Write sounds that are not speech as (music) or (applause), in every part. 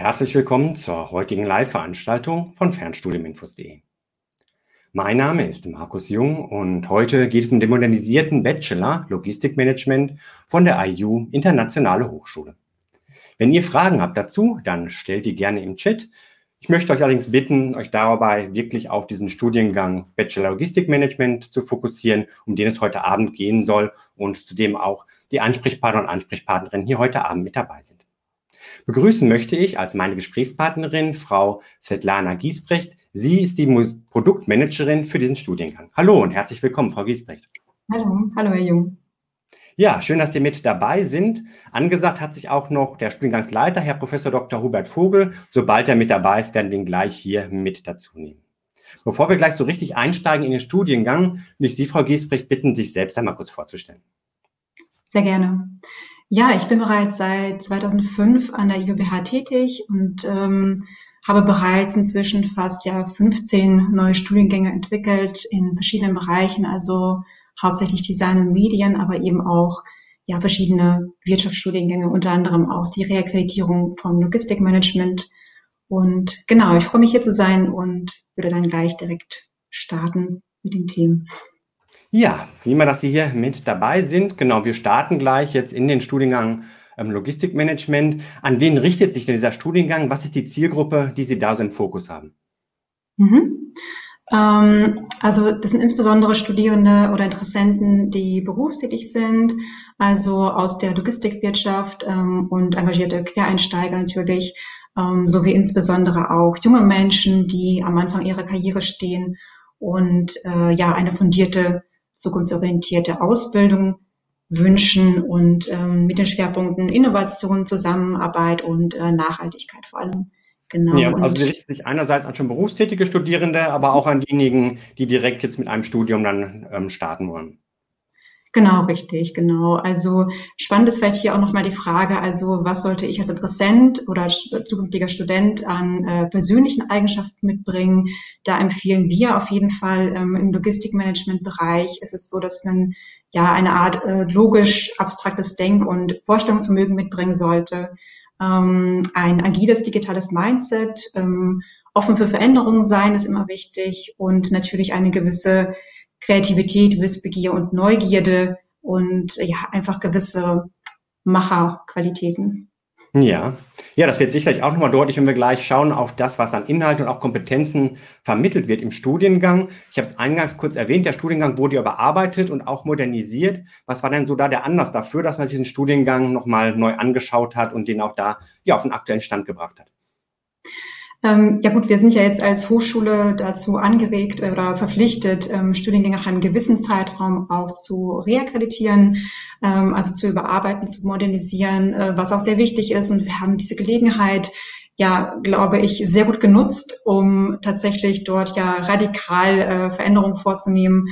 Herzlich willkommen zur heutigen Live-Veranstaltung von Fernstudiuminfos.de. Mein Name ist Markus Jung und heute geht es um den modernisierten Bachelor Logistikmanagement von der IU Internationale Hochschule. Wenn ihr Fragen habt dazu, dann stellt die gerne im Chat. Ich möchte euch allerdings bitten, euch dabei wirklich auf diesen Studiengang Bachelor Logistikmanagement zu fokussieren, um den es heute Abend gehen soll und zu dem auch die Ansprechpartner und Ansprechpartnerinnen hier heute Abend mit dabei sind. Begrüßen möchte ich als meine Gesprächspartnerin Frau Svetlana Giesbrecht. Sie ist die Produktmanagerin für diesen Studiengang. Hallo und herzlich willkommen, Frau Giesbrecht. Hallo, hallo Herr Jung. Ja, schön, dass Sie mit dabei sind. Angesagt hat sich auch noch der Studiengangsleiter, Herr Professor Dr. Hubert Vogel. Sobald er mit dabei ist, werden wir ihn gleich hier mit dazu nehmen. Bevor wir gleich so richtig einsteigen in den Studiengang, will ich Sie, Frau Giesbrecht, bitten, sich selbst einmal kurz vorzustellen. Sehr gerne. Ja, ich bin bereits seit 2005 an der IUBH tätig und ähm, habe bereits inzwischen fast ja 15 neue Studiengänge entwickelt in verschiedenen Bereichen, also hauptsächlich Design und Medien, aber eben auch ja verschiedene Wirtschaftsstudiengänge, unter anderem auch die Reakkreditierung vom Logistikmanagement. Und genau, ich freue mich hier zu sein und würde dann gleich direkt starten mit den Themen. Ja, prima, dass Sie hier mit dabei sind. Genau, wir starten gleich jetzt in den Studiengang ähm, Logistikmanagement. An wen richtet sich denn dieser Studiengang? Was ist die Zielgruppe, die Sie da so im Fokus haben? Mhm. Ähm, also das sind insbesondere Studierende oder Interessenten, die berufstätig sind, also aus der Logistikwirtschaft ähm, und engagierte Quereinsteiger natürlich, ähm, sowie insbesondere auch junge Menschen, die am Anfang ihrer Karriere stehen und äh, ja eine fundierte zukunftsorientierte Ausbildung wünschen und ähm, mit den Schwerpunkten Innovation, Zusammenarbeit und äh, Nachhaltigkeit vor allem. Genau. Ja, also sie richten sich einerseits an schon berufstätige Studierende, aber auch an diejenigen, die direkt jetzt mit einem Studium dann ähm, starten wollen. Genau, richtig, genau. Also spannend ist vielleicht hier auch nochmal die Frage, also was sollte ich als Interessent oder zukünftiger Student an äh, persönlichen Eigenschaften mitbringen? Da empfehlen wir auf jeden Fall ähm, im Logistikmanagement-Bereich ist so, dass man ja eine Art äh, logisch abstraktes Denk- und Vorstellungsvermögen mitbringen sollte, ähm, ein agiles digitales Mindset, ähm, offen für Veränderungen sein ist immer wichtig und natürlich eine gewisse Kreativität, Wissbegier und Neugierde und ja, einfach gewisse Macherqualitäten. Ja, ja, das wird sicherlich auch nochmal deutlich, wenn wir gleich schauen auf das, was an Inhalt und auch Kompetenzen vermittelt wird im Studiengang. Ich habe es eingangs kurz erwähnt, der Studiengang wurde überarbeitet und auch modernisiert. Was war denn so da der Anlass dafür, dass man sich den Studiengang nochmal neu angeschaut hat und den auch da ja, auf den aktuellen Stand gebracht hat? Ähm, ja gut, wir sind ja jetzt als Hochschule dazu angeregt oder verpflichtet, ähm, Studiengänge nach einem gewissen Zeitraum auch zu reakkreditieren, ähm, also zu überarbeiten, zu modernisieren, äh, was auch sehr wichtig ist. Und wir haben diese Gelegenheit, ja, glaube ich, sehr gut genutzt, um tatsächlich dort ja radikal äh, Veränderungen vorzunehmen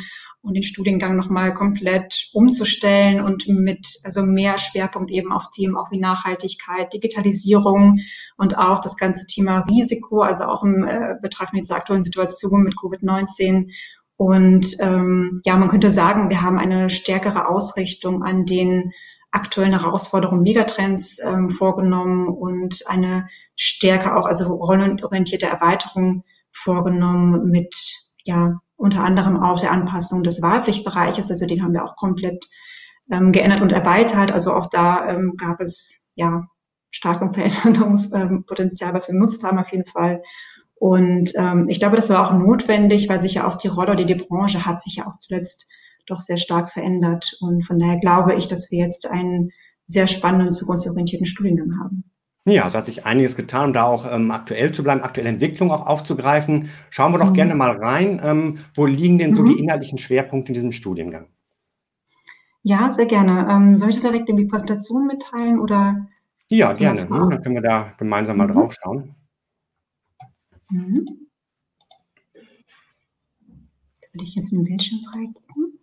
und den Studiengang nochmal komplett umzustellen und mit also mehr Schwerpunkt eben auf Themen auch wie Nachhaltigkeit, Digitalisierung und auch das ganze Thema Risiko, also auch im äh, Betracht mit dieser aktuellen Situation mit Covid-19. Und ähm, ja, man könnte sagen, wir haben eine stärkere Ausrichtung an den aktuellen Herausforderungen, Megatrends ähm, vorgenommen und eine stärker auch, also rollenorientierte Erweiterung vorgenommen mit ja, unter anderem auch der Anpassung des Wahlpflichtbereiches, also den haben wir auch komplett ähm, geändert und erweitert. Also auch da ähm, gab es ja starken Veränderungspotenzial, was wir genutzt haben auf jeden Fall. Und ähm, ich glaube, das war auch notwendig, weil sich ja auch die Rolle oder die Branche hat sich ja auch zuletzt doch sehr stark verändert. Und von daher glaube ich, dass wir jetzt einen sehr spannenden, zukunftsorientierten Studiengang haben. Ja, also hat sich einiges getan, um da auch ähm, aktuell zu bleiben, aktuelle Entwicklung auch aufzugreifen. Schauen wir doch mhm. gerne mal rein. Ähm, wo liegen denn so mhm. die inhaltlichen Schwerpunkte in diesem Studiengang? Ja, sehr gerne. Ähm, soll ich direkt in die Präsentation mitteilen oder? Ja, gerne. Hm, dann können wir da gemeinsam mal mhm. drauf schauen. Mhm. Würde ich jetzt den Bildschirm freigeben.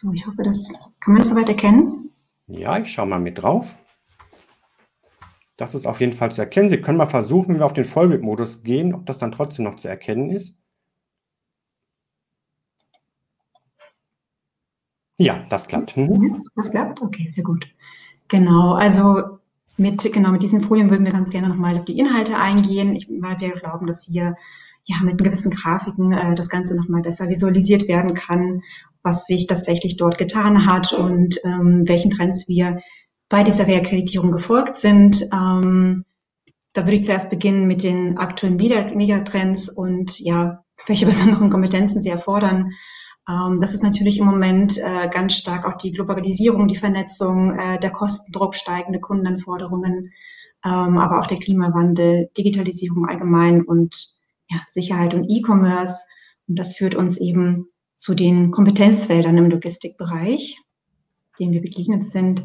So, ich hoffe, das kann man das soweit erkennen. Ja, ich schaue mal mit drauf. Das ist auf jeden Fall zu erkennen. Sie können mal versuchen, wenn wir auf den Vollbildmodus gehen, ob das dann trotzdem noch zu erkennen ist. Ja, das klappt. Mhm. Das, das, klappt? Okay, sehr gut. Genau, also mit, genau, mit diesen Folien würden wir ganz gerne nochmal auf die Inhalte eingehen, ich, weil wir glauben, dass hier ja mit gewissen Grafiken äh, das Ganze nochmal besser visualisiert werden kann, was sich tatsächlich dort getan hat und ähm, welchen Trends wir bei dieser Reakkreditierung gefolgt sind. Ähm, da würde ich zuerst beginnen mit den aktuellen Megatrends und ja, welche (laughs) besonderen Kompetenzen sie erfordern. Ähm, das ist natürlich im Moment äh, ganz stark auch die Globalisierung, die Vernetzung, äh, der Kostendruck, steigende Kundenanforderungen, ähm, aber auch der Klimawandel, Digitalisierung allgemein und ja, Sicherheit und E-Commerce. Und das führt uns eben zu den Kompetenzfeldern im Logistikbereich, denen wir begegnet sind.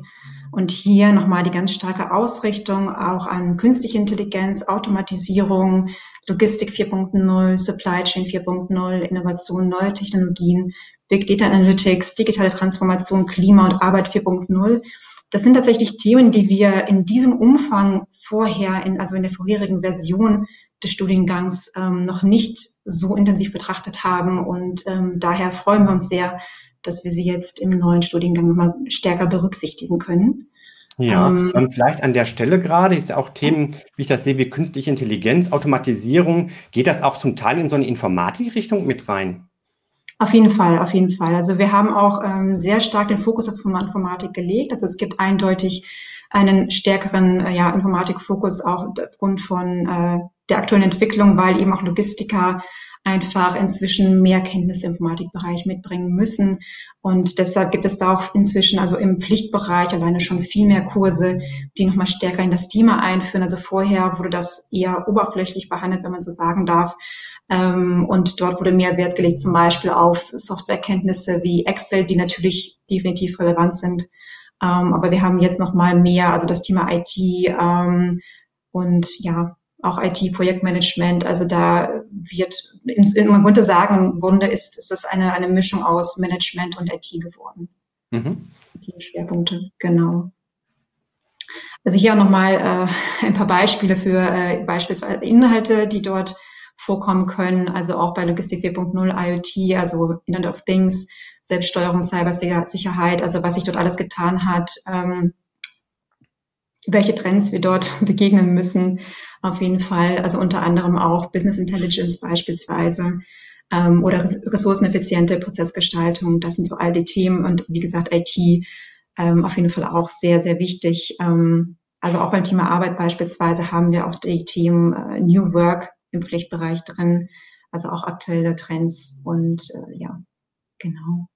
Und hier nochmal die ganz starke Ausrichtung auch an künstliche Intelligenz, Automatisierung, Logistik 4.0, Supply Chain 4.0, Innovation, neue Technologien, Big Data Analytics, digitale Transformation, Klima und Arbeit 4.0. Das sind tatsächlich Themen, die wir in diesem Umfang vorher, in, also in der vorherigen Version des Studiengangs ähm, noch nicht so intensiv betrachtet haben. Und ähm, daher freuen wir uns sehr, dass wir sie jetzt im neuen Studiengang nochmal stärker berücksichtigen können. Ja, ähm, und vielleicht an der Stelle gerade ist ja auch Themen, wie ich das sehe, wie künstliche Intelligenz, Automatisierung. Geht das auch zum Teil in so eine Informatikrichtung mit rein? Auf jeden Fall, auf jeden Fall. Also wir haben auch ähm, sehr stark den Fokus auf Informatik gelegt. Also es gibt eindeutig einen stärkeren äh, ja, Informatikfokus auch aufgrund von äh, der aktuellen Entwicklung, weil eben auch Logistiker einfach inzwischen mehr Kenntnisse im Informatikbereich mitbringen müssen. Und deshalb gibt es da auch inzwischen, also im Pflichtbereich alleine schon viel mehr Kurse, die nochmal stärker in das Thema einführen. Also vorher wurde das eher oberflächlich behandelt, wenn man so sagen darf. Ähm, und dort wurde mehr Wert gelegt, zum Beispiel auf Softwarekenntnisse wie Excel, die natürlich definitiv relevant sind. Ähm, aber wir haben jetzt nochmal mehr, also das Thema IT ähm, und ja, auch IT-Projektmanagement. Also da wird, man könnte sagen, im Grunde ist, ist das eine, eine Mischung aus Management und IT geworden. Mhm. Die Schwerpunkte, genau. Also hier auch nochmal äh, (laughs) ein paar Beispiele für äh, beispielsweise Inhalte, die dort vorkommen können. Also auch bei Logistik 4.0 IoT, also Internet of Things, Selbststeuerung, Cybersicherheit, also was sich dort alles getan hat, ähm, welche Trends wir dort (laughs) begegnen müssen auf jeden Fall. Also unter anderem auch Business Intelligence beispielsweise ähm, oder ressourceneffiziente Prozessgestaltung. Das sind so all die Themen und wie gesagt IT ähm, auf jeden Fall auch sehr, sehr wichtig. Ähm, also auch beim Thema Arbeit beispielsweise haben wir auch die Themen äh, New Work im Pflichtbereich drin, also auch aktuelle Trends und äh, ja, genau.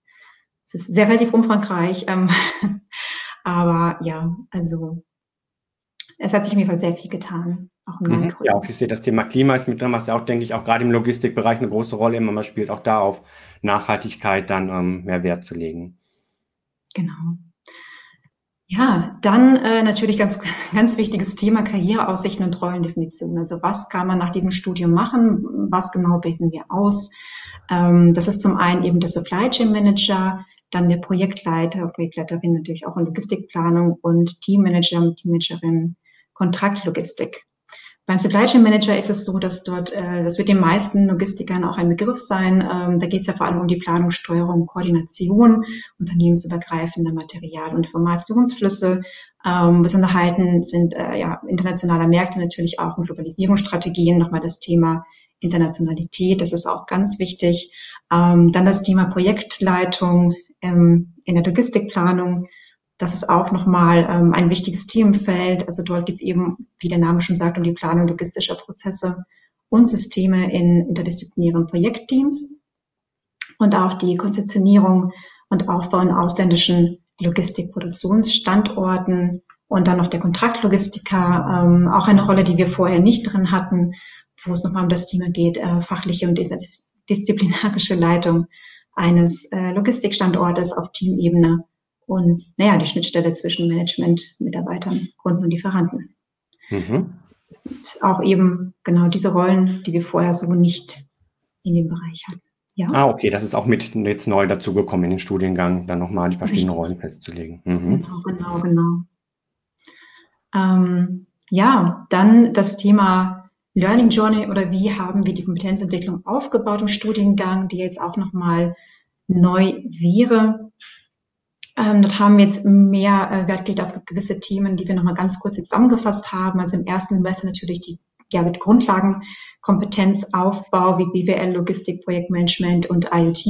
Es ist sehr relativ umfangreich, ähm, (laughs) aber ja, also es hat sich auf jeden Fall sehr viel getan. Auch in mhm. Ja, ich sehe, das Thema Klima ist mit drin, was ja auch, denke ich, auch gerade im Logistikbereich eine große Rolle immer mal spielt, auch da auf Nachhaltigkeit dann ähm, mehr Wert zu legen. Genau. Ja, dann äh, natürlich ganz, (laughs) ganz wichtiges Thema Karriereaussichten und Rollendefinition. Also was kann man nach diesem Studium machen? Was genau bilden wir aus? Ähm, das ist zum einen eben der Supply Chain Manager, dann der Projektleiter, Projektleiterin natürlich auch in Logistikplanung und Teammanager und Teammanagerin Kontraktlogistik. Beim Supply Chain Manager ist es so, dass dort, äh, das wird den meisten Logistikern auch ein Begriff sein. Ähm, da geht es ja vor allem um die Planung, Steuerung, Koordination unternehmensübergreifender Material- und Informationsflüsse. Ähm, Besonderheiten sind äh, ja internationaler Märkte natürlich auch und Globalisierungsstrategien. Nochmal das Thema Internationalität, das ist auch ganz wichtig. Ähm, dann das Thema Projektleitung ähm, in der Logistikplanung das ist auch nochmal ähm, ein wichtiges Themenfeld. Also dort geht es eben, wie der Name schon sagt, um die Planung logistischer Prozesse und Systeme in interdisziplinären Projektteams und auch die Konzeptionierung und Aufbau in ausländischen Logistikproduktionsstandorten und dann noch der Kontraktlogistiker, ähm, auch eine Rolle, die wir vorher nicht drin hatten, wo es nochmal um das Thema geht, äh, fachliche und disziplinarische Leitung eines äh, Logistikstandortes auf Teamebene und naja, die Schnittstelle zwischen Management, Mitarbeitern, Kunden und Lieferanten. Mhm. Das sind auch eben genau diese Rollen, die wir vorher so nicht in dem Bereich hatten. Ja. Ah, okay, das ist auch mit jetzt neu dazugekommen in den Studiengang, dann nochmal die verschiedenen Richtig. Rollen festzulegen. Mhm. Genau, genau, genau. Ähm, ja, dann das Thema Learning Journey oder wie haben wir die Kompetenzentwicklung aufgebaut im Studiengang, die jetzt auch nochmal neu wäre. Ähm, dort haben wir jetzt mehr äh, Wert gelegt auf gewisse Themen, die wir nochmal ganz kurz zusammengefasst haben. Also im ersten Semester natürlich die ja, mit Grundlagenkompetenzaufbau wie BWL, Logistik, Projektmanagement und IoT.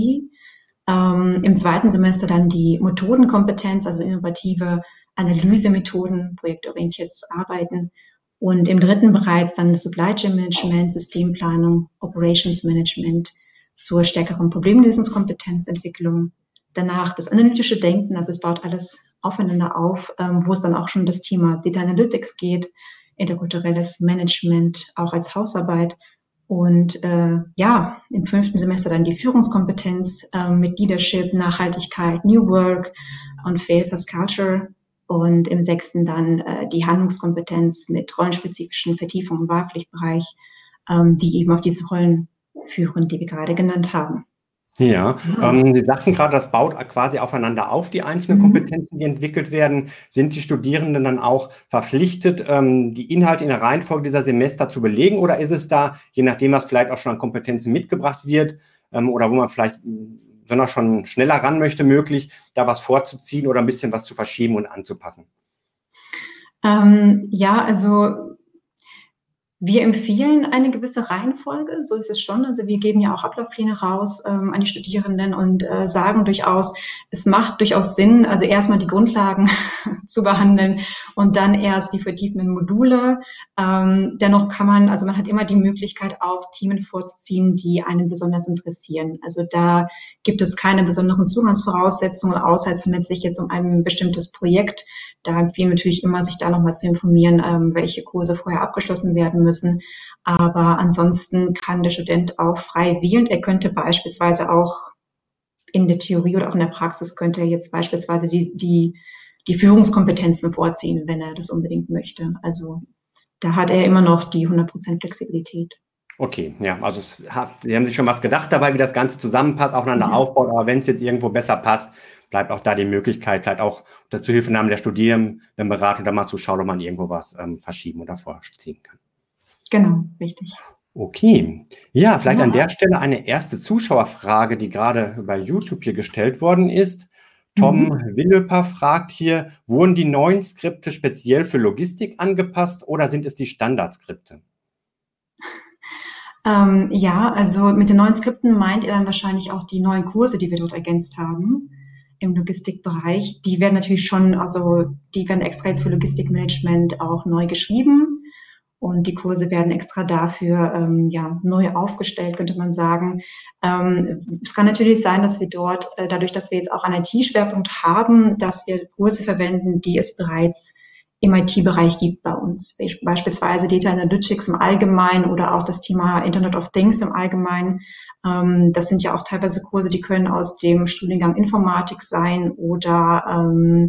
Ähm, Im zweiten Semester dann die Methodenkompetenz, also innovative Analysemethoden, projektorientiertes Arbeiten. Und im dritten bereits dann Supply Chain Management, Systemplanung, Operations Management zur stärkeren Problemlösungskompetenzentwicklung. Danach das analytische Denken, also es baut alles aufeinander auf, ähm, wo es dann auch schon das Thema Data Analytics geht, interkulturelles Management auch als Hausarbeit und äh, ja, im fünften Semester dann die Führungskompetenz äh, mit Leadership, Nachhaltigkeit, New Work und Fail Fast Culture. Und im sechsten dann äh, die Handlungskompetenz mit rollenspezifischen Vertiefungen im Wahlpflichtbereich, ähm, die eben auf diese Rollen führen, die wir gerade genannt haben. Ja, ähm, Sie sagten gerade, das baut quasi aufeinander auf, die einzelnen mhm. Kompetenzen, die entwickelt werden. Sind die Studierenden dann auch verpflichtet, ähm, die Inhalte in der Reihenfolge dieser Semester zu belegen oder ist es da, je nachdem, was vielleicht auch schon an Kompetenzen mitgebracht wird ähm, oder wo man vielleicht sondern schon schneller ran möchte, möglich, da was vorzuziehen oder ein bisschen was zu verschieben und anzupassen? Ähm, ja, also wir empfehlen eine gewisse Reihenfolge, so ist es schon. Also wir geben ja auch Ablaufpläne raus ähm, an die Studierenden und äh, sagen durchaus, es macht durchaus Sinn, also erstmal die Grundlagen (laughs) zu behandeln und dann erst die vertiefenden Module. Ähm, dennoch kann man, also man hat immer die Möglichkeit, auch Themen vorzuziehen, die einen besonders interessieren. Also da gibt es keine besonderen Zugangsvoraussetzungen, außer es handelt sich jetzt um ein bestimmtes Projekt da empfehlen wir natürlich immer, sich da nochmal zu informieren, ähm, welche Kurse vorher abgeschlossen werden müssen. Aber ansonsten kann der Student auch frei wählen. Er könnte beispielsweise auch in der Theorie oder auch in der Praxis könnte er jetzt beispielsweise die, die, die Führungskompetenzen vorziehen, wenn er das unbedingt möchte. Also da hat er immer noch die 100% Flexibilität. Okay, ja, also hat, Sie haben sich schon was gedacht dabei, wie das Ganze zusammenpasst, aufeinander ja. aufbaut, aber wenn es jetzt irgendwo besser passt, bleibt auch da die Möglichkeit, vielleicht auch unter Zuhilfenahme der Studierendenberatung da mal zu schauen, ob man irgendwo was ähm, verschieben oder vorziehen kann. Genau, richtig. Okay. Ja, vielleicht ja. an der Stelle eine erste Zuschauerfrage, die gerade bei YouTube hier gestellt worden ist. Tom mhm. Willöper fragt hier, wurden die neuen Skripte speziell für Logistik angepasst oder sind es die Standardskripte? (laughs) Ähm, ja, also mit den neuen Skripten meint er dann wahrscheinlich auch die neuen Kurse, die wir dort ergänzt haben im Logistikbereich. Die werden natürlich schon, also die werden extra jetzt für Logistikmanagement auch neu geschrieben und die Kurse werden extra dafür ähm, ja neu aufgestellt, könnte man sagen. Ähm, es kann natürlich sein, dass wir dort, äh, dadurch, dass wir jetzt auch einen IT-Schwerpunkt haben, dass wir Kurse verwenden, die es bereits im IT-Bereich gibt bei uns. Beispielsweise Data Analytics im Allgemeinen oder auch das Thema Internet of Things im Allgemeinen. Ähm, das sind ja auch teilweise Kurse, die können aus dem Studiengang Informatik sein oder ähm,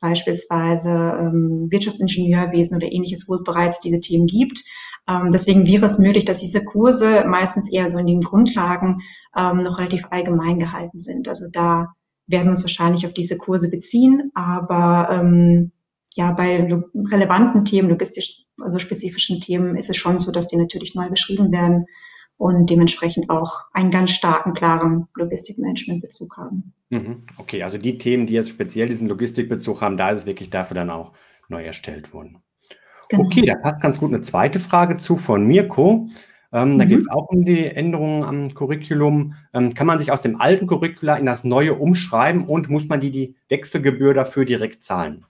beispielsweise ähm, Wirtschaftsingenieurwesen oder ähnliches, wo es bereits diese Themen gibt. Ähm, deswegen wäre es möglich, dass diese Kurse meistens eher so in den Grundlagen ähm, noch relativ allgemein gehalten sind. Also da werden wir uns wahrscheinlich auf diese Kurse beziehen, aber ähm, ja, bei relevanten Themen, logistisch, also spezifischen Themen ist es schon so, dass die natürlich neu beschrieben werden und dementsprechend auch einen ganz starken, klaren Logistikmanagement-Bezug haben. Mhm. Okay, also die Themen, die jetzt speziell diesen Logistikbezug haben, da ist es wirklich dafür dann auch neu erstellt worden. Genau. Okay, da passt ganz gut eine zweite Frage zu von Mirko. Ähm, mhm. Da geht es auch um die Änderungen am Curriculum. Ähm, kann man sich aus dem alten Curricula in das neue umschreiben und muss man die, die Wechselgebühr dafür direkt zahlen?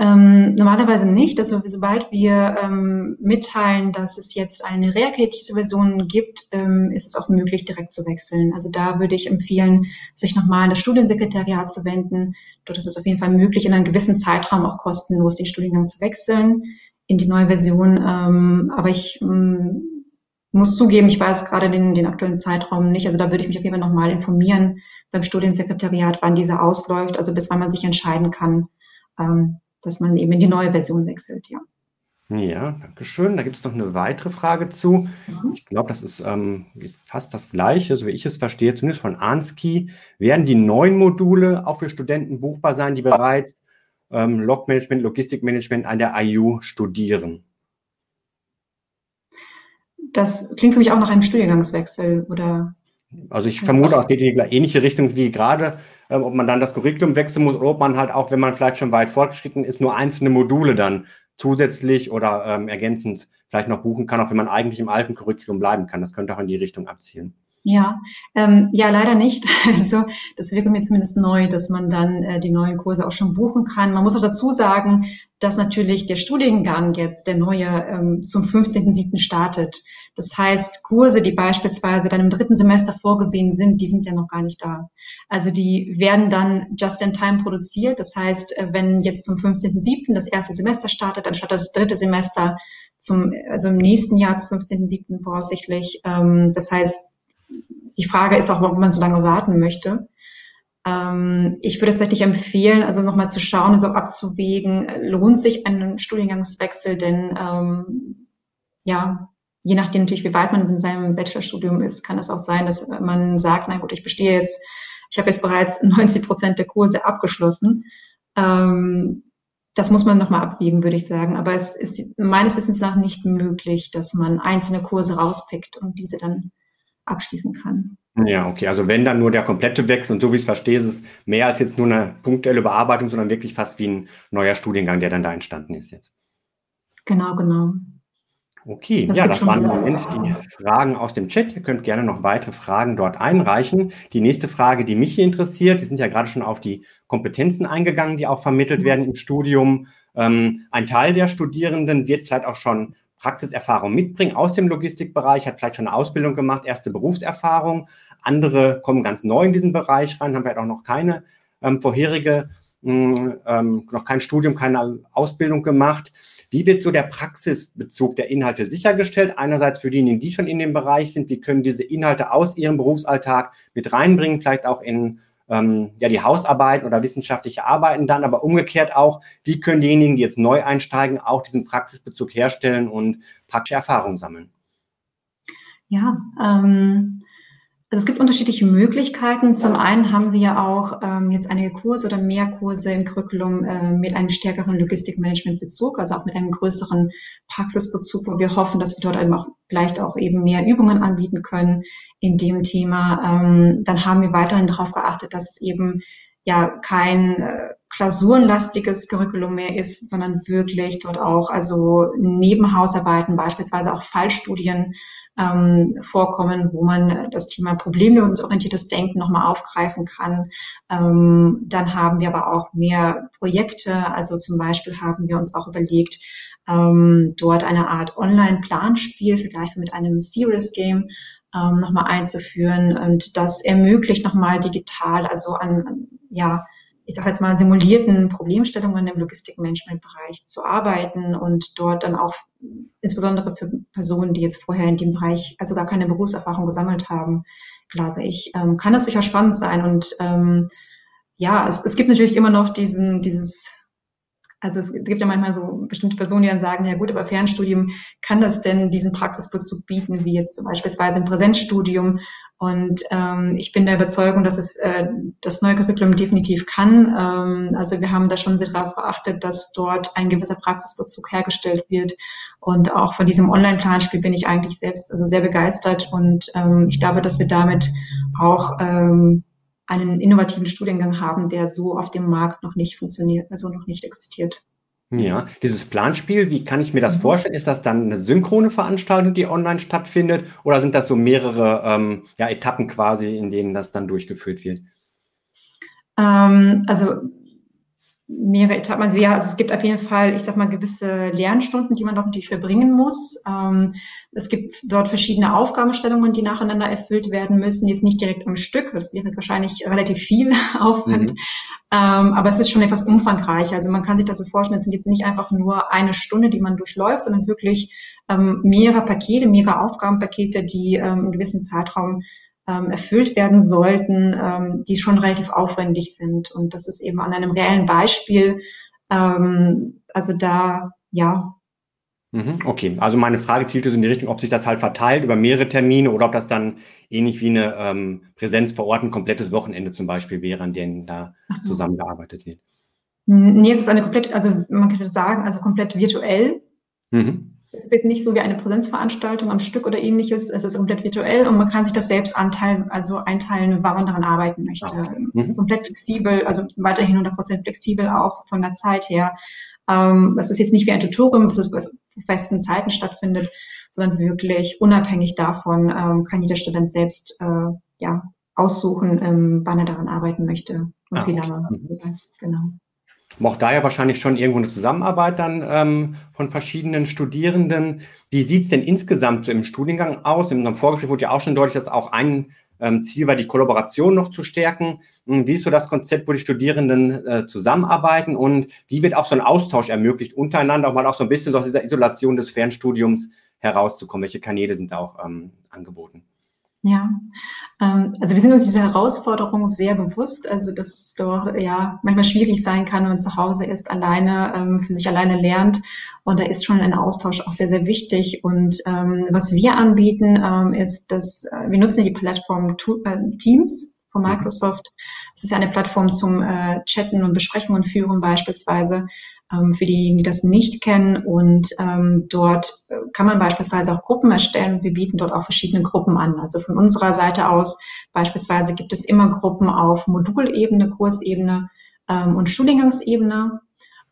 Ähm, normalerweise nicht. Also sobald wir ähm, mitteilen, dass es jetzt eine reaktivierte Version gibt, ähm, ist es auch möglich, direkt zu wechseln. Also da würde ich empfehlen, sich nochmal an das Studiensekretariat zu wenden. Dort ist es auf jeden Fall möglich, in einem gewissen Zeitraum auch kostenlos den Studiengang zu wechseln in die neue Version. Ähm, aber ich ähm, muss zugeben, ich weiß gerade den, den aktuellen Zeitraum nicht. Also da würde ich mich auf jeden Fall nochmal informieren beim Studiensekretariat, wann dieser ausläuft, also bis wann man sich entscheiden kann, ähm, dass man eben in die neue Version wechselt, ja. Ja, danke schön. Da gibt es noch eine weitere Frage zu. Mhm. Ich glaube, das ist ähm, fast das Gleiche, so wie ich es verstehe, zumindest von Ansky. Werden die neuen Module auch für Studenten buchbar sein, die bereits ähm, Logmanagement, Logistikmanagement an der IU studieren? Das klingt für mich auch nach einem Studiengangswechsel, oder? Also ich vermute, es geht in die ähnliche Richtung wie gerade ähm, ob man dann das Curriculum wechseln muss oder ob man halt auch, wenn man vielleicht schon weit fortgeschritten ist, nur einzelne Module dann zusätzlich oder ähm, ergänzend vielleicht noch buchen kann, auch wenn man eigentlich im alten Curriculum bleiben kann. Das könnte auch in die Richtung abzielen. Ja, ähm, ja, leider nicht. (laughs) Also das wäre mir zumindest neu, dass man dann äh, die neuen Kurse auch schon buchen kann. Man muss auch dazu sagen, dass natürlich der Studiengang jetzt, der neue, ähm, zum 15.07. startet. Das heißt, Kurse, die beispielsweise dann im dritten Semester vorgesehen sind, die sind ja noch gar nicht da. Also die werden dann just in time produziert. Das heißt, äh, wenn jetzt zum 15.07. das erste Semester startet, dann startet das dritte Semester zum, also im nächsten Jahr zum 15.07. voraussichtlich. Ähm, das heißt, die Frage ist auch, ob man so lange warten möchte. Ähm, ich würde tatsächlich empfehlen, also nochmal zu schauen und so abzuwägen, lohnt sich ein Studiengangswechsel, denn ähm, ja, je nachdem natürlich, wie weit man in seinem Bachelorstudium ist, kann es auch sein, dass man sagt, na gut, ich bestehe jetzt, ich habe jetzt bereits (laughs) 90 Prozent der Kurse abgeschlossen. Ähm, das muss man nochmal abwägen, würde ich sagen. Aber es ist meines Wissens nach nicht möglich, dass man einzelne Kurse rauspickt und diese dann abschließen kann. Ja, okay. Also wenn dann nur der komplette Wechsel und so wie ich es verstehe, ist es mehr als jetzt nur eine punktuelle Bearbeitung, sondern wirklich fast wie ein neuer Studiengang, der dann da entstanden ist jetzt. Genau, genau. Okay, das ja, das waren im Moment die Fragen aus dem Chat. Ihr könnt gerne noch weitere Fragen dort einreichen. Die nächste Frage, die mich hier interessiert, Sie sind ja gerade schon auf die Kompetenzen eingegangen, die auch vermittelt mhm. werden im Studium. Ähm, ein Teil der Studierenden wird vielleicht auch schon Praxiserfahrung mitbringen aus dem Logistikbereich, hat vielleicht schon eine Ausbildung gemacht, erste Berufserfahrung. Andere kommen ganz neu in diesen Bereich rein, haben vielleicht auch noch keine ähm, vorherige, hm, ähm, noch kein Studium, keine Ausbildung gemacht. Wie wird so der Praxisbezug der Inhalte sichergestellt? Einerseits für diejenigen, die schon in dem Bereich sind, wie können diese Inhalte aus ihrem Berufsalltag mit reinbringen, vielleicht auch in ähm, ja, die Hausarbeiten oder wissenschaftliche Arbeiten dann, aber umgekehrt auch, wie können diejenigen, die jetzt neu einsteigen, auch diesen Praxisbezug herstellen und praktische Erfahrungen sammeln? Ja, ähm, also es gibt unterschiedliche Möglichkeiten. Zum einen haben wir auch ähm, jetzt einige Kurse oder mehr Kurse im Curriculum äh, mit einem stärkeren Logistikmanagement-Bezug, also auch mit einem größeren Praxisbezug, wo wir hoffen, dass wir dort eben auch vielleicht auch eben mehr Übungen anbieten können in dem Thema. Ähm, dann haben wir weiterhin darauf geachtet, dass es eben ja kein äh, klausurenlastiges Curriculum mehr ist, sondern wirklich dort auch also Nebenhausarbeiten, beispielsweise auch Fallstudien ähm, vorkommen, wo man das Thema problemlösungsorientiertes Denken nochmal aufgreifen kann. Ähm, dann haben wir aber auch mehr Projekte. Also zum Beispiel haben wir uns auch überlegt, ähm, dort eine Art Online-Planspiel, vielleicht mit einem Serious Game, ähm, nochmal einzuführen. Und das ermöglicht nochmal digital, also an, ja, ich sage jetzt mal, simulierten Problemstellungen im Logistikmanagement-Bereich zu arbeiten und dort dann auch insbesondere für Personen, die jetzt vorher in dem Bereich also gar keine Berufserfahrung gesammelt haben, glaube ich, ähm, kann das durchaus spannend sein. Und ähm, ja, es, es gibt natürlich immer noch diesen, dieses also es gibt ja manchmal so bestimmte Personen, die dann sagen, ja gut, aber Fernstudium kann das denn diesen Praxisbezug bieten, wie jetzt zum beispielsweise im Präsenzstudium. Und ähm, ich bin der Überzeugung, dass es äh, das neue Curriculum definitiv kann. Ähm, also wir haben da schon sehr darauf geachtet, dass dort ein gewisser Praxisbezug hergestellt wird. Und auch von diesem Online-Planspiel bin ich eigentlich selbst also sehr begeistert. Und ähm, ich glaube, dass wir damit auch ähm, einen innovativen Studiengang haben, der so auf dem Markt noch nicht funktioniert, also noch nicht existiert. Ja, dieses Planspiel, wie kann ich mir das mhm. vorstellen? Ist das dann eine synchrone Veranstaltung, die online stattfindet, oder sind das so mehrere ähm, ja, Etappen quasi, in denen das dann durchgeführt wird? Ähm, also mehrere Etappen. Also ja, also es gibt auf jeden Fall, ich sag mal, gewisse Lernstunden, die man doch natürlich verbringen muss. Ähm, es gibt dort verschiedene Aufgabenstellungen, die nacheinander erfüllt werden müssen. Jetzt nicht direkt am Stück, das wäre wahrscheinlich relativ viel (laughs) Aufwand. Mhm. Ähm, aber es ist schon etwas umfangreich. Also man kann sich das so vorstellen, es sind jetzt nicht einfach nur eine Stunde, die man durchläuft, sondern wirklich ähm, mehrere Pakete, mehrere Aufgabenpakete, die ähm, einen gewissen Zeitraum erfüllt werden sollten, ähm, die schon relativ aufwendig sind. Und das ist eben an einem reellen Beispiel, ähm, also da, ja. Mhm, okay, also meine Frage zielte so in die Richtung, ob sich das halt verteilt über mehrere Termine oder ob das dann ähnlich wie eine ähm, Präsenz vor Ort ein komplettes Wochenende zum Beispiel wäre, an denen da so. zusammengearbeitet wird. Nee, es ist eine komplett, also man könnte sagen, also komplett virtuell. Mhm. Es ist jetzt nicht so wie eine Präsenzveranstaltung am Stück oder ähnliches. Es ist komplett virtuell und man kann sich das selbst anteilen, also einteilen, wann man daran arbeiten möchte. Okay. Mhm. Komplett flexibel, also weiterhin 100% flexibel auch von der Zeit her. Ähm, das ist jetzt nicht wie ein Tutorium, das zu festen Zeiten stattfindet, sondern wirklich unabhängig davon ähm, kann jeder Student selbst äh, ja, aussuchen, ähm, wann er daran arbeiten möchte und ah, wie lange. Okay. Genau. Auch da ja wahrscheinlich schon irgendwo eine Zusammenarbeit dann ähm, von verschiedenen Studierenden. Wie sieht es denn insgesamt so im Studiengang aus? In unserem Vorgespräch wurde ja auch schon deutlich, dass auch ein ähm, Ziel war, die Kollaboration noch zu stärken. Hm, wie ist so das Konzept, wo die Studierenden äh, zusammenarbeiten und wie wird auch so ein Austausch ermöglicht untereinander, auch mal auch so ein bisschen aus dieser Isolation des Fernstudiums herauszukommen? Welche Kanäle sind da auch ähm, angeboten? Ja, ähm, also wir sind uns dieser Herausforderung sehr bewusst, also dass es doch ja manchmal schwierig sein kann, wenn man zu Hause ist, alleine ähm, für sich alleine lernt. Und da ist schon ein Austausch auch sehr, sehr wichtig. Und ähm, was wir anbieten, ist, dass äh, wir nutzen die Plattform äh, Teams von mhm. Microsoft. Das ist eine Plattform zum äh, Chatten und Besprechungen führen beispielsweise ähm, für diejenigen, die das nicht kennen. Und ähm, dort äh, kann man beispielsweise auch Gruppen erstellen. Wir bieten dort auch verschiedene Gruppen an. Also von unserer Seite aus beispielsweise gibt es immer Gruppen auf Modulebene, Kursebene ähm, und Studiengangsebene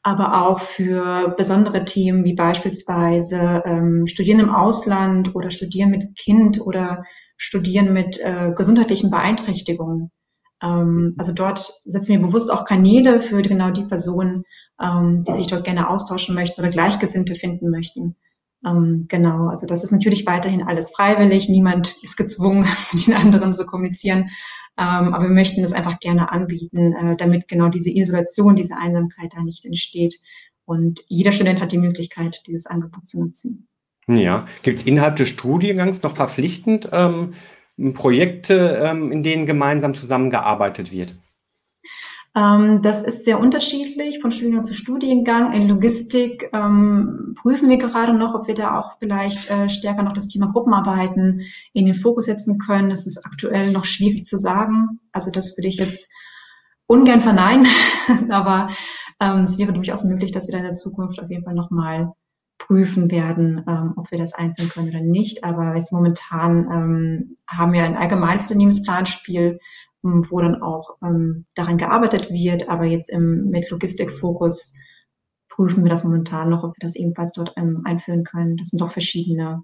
aber auch für besondere Themen wie beispielsweise ähm, Studieren im Ausland oder Studieren mit Kind oder Studieren mit äh, gesundheitlichen Beeinträchtigungen. Ähm, also dort setzen wir bewusst auch Kanäle für genau die Personen, ähm, die sich dort gerne austauschen möchten oder Gleichgesinnte finden möchten. Ähm, genau, also das ist natürlich weiterhin alles freiwillig. Niemand ist gezwungen, (laughs) mit den anderen zu kommunizieren. Ähm, aber wir möchten das einfach gerne anbieten, äh, damit genau diese Isolation, diese Einsamkeit da nicht entsteht. Und jeder Student hat die Möglichkeit, dieses Angebot zu nutzen. Ja, gibt es innerhalb des Studiengangs noch verpflichtend ähm, Projekte, ähm, in denen gemeinsam zusammengearbeitet wird? Ähm, das ist sehr unterschiedlich von Studiengang zu Studiengang. In Logistik ähm, prüfen wir gerade noch, ob wir da auch vielleicht äh, stärker noch das Thema Gruppenarbeiten in den Fokus setzen können. Das ist aktuell noch schwierig zu sagen. Also das würde ich jetzt ungern verneinen, (laughs) aber ähm, es wäre durchaus möglich, dass wir da in der Zukunft auf jeden Fall nochmal prüfen werden, ähm, ob wir das einführen können oder nicht. Aber jetzt momentan ähm, haben wir ein allgemeines Unternehmensplanspiel, ähm, wo dann auch ähm, daran gearbeitet wird. Aber jetzt im, mit Logistikfokus prüfen wir das momentan noch, ob wir das ebenfalls dort ähm, einführen können. Das sind doch verschiedene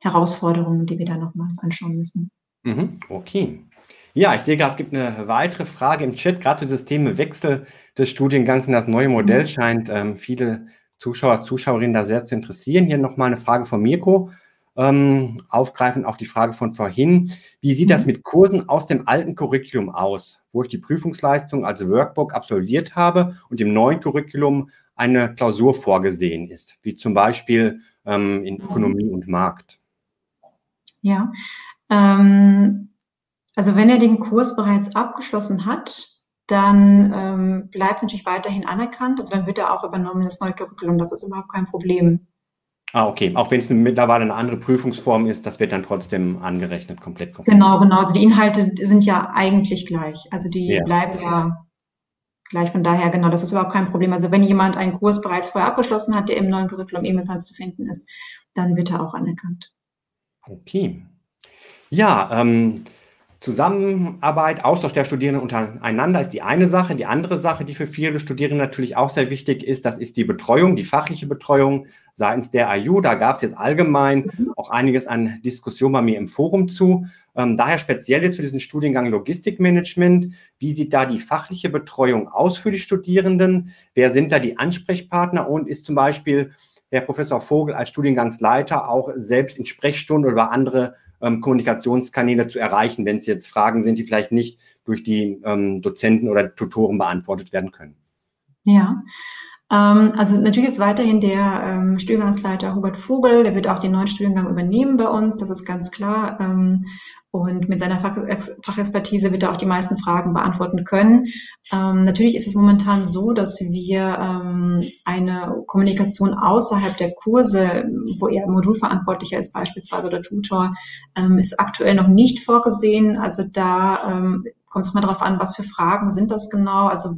Herausforderungen, die wir da nochmals anschauen müssen. Mhm, okay. Ja, ich sehe gerade, es gibt eine weitere Frage im Chat, gerade zu Systemewechsel des Studiengangs in das neue Modell mhm. scheint ähm, viele Zuschauer, Zuschauerinnen da sehr zu interessieren. Hier nochmal eine Frage von Mirko ähm, aufgreifend auf die Frage von vorhin. Wie sieht das mhm. mit Kursen aus dem alten Curriculum aus, wo ich die Prüfungsleistung als Workbook absolviert habe und im neuen Curriculum eine Klausur vorgesehen ist, wie zum Beispiel ähm, in Ökonomie und Markt? Ja, ähm, also wenn er den Kurs bereits abgeschlossen hat, dann ähm, bleibt natürlich weiterhin anerkannt. Also dann wird er auch übernommen in das neue Curriculum. Das ist überhaupt kein Problem. Ah, okay. Auch wenn es mittlerweile eine andere Prüfungsform ist, das wird dann trotzdem angerechnet, komplett. komplett. Genau, genau. Also die Inhalte sind ja eigentlich gleich. Also die ja. bleiben ja gleich. Von daher, genau, das ist überhaupt kein Problem. Also wenn jemand einen Kurs bereits vorher abgeschlossen hat, der im neuen Curriculum ebenfalls zu finden ist, dann wird er auch anerkannt. Okay. Ja, ähm, Zusammenarbeit, Austausch der Studierenden untereinander ist die eine Sache. Die andere Sache, die für viele Studierende natürlich auch sehr wichtig ist, das ist die Betreuung, die fachliche Betreuung seitens der IU. Da gab es jetzt allgemein auch einiges an Diskussion bei mir im Forum zu. Ähm, daher speziell jetzt für diesen Studiengang Logistikmanagement. Wie sieht da die fachliche Betreuung aus für die Studierenden? Wer sind da die Ansprechpartner und ist zum Beispiel Herr Professor Vogel als Studiengangsleiter auch selbst in Sprechstunden oder andere ähm, Kommunikationskanäle zu erreichen, wenn es jetzt Fragen sind, die vielleicht nicht durch die ähm, Dozenten oder Tutoren beantwortet werden können. Ja, ähm, also natürlich ist weiterhin der ähm, Studiengangsleiter Hubert Vogel, der wird auch den neuen Studiengang übernehmen bei uns, das ist ganz klar. Ähm, und mit seiner Fachexpertise wird er auch die meisten Fragen beantworten können. Ähm, natürlich ist es momentan so, dass wir ähm, eine Kommunikation außerhalb der Kurse, wo er Modulverantwortlicher ist beispielsweise oder Tutor, ähm, ist aktuell noch nicht vorgesehen. Also da ähm, kommt es auch mal darauf an, was für Fragen sind das genau. Also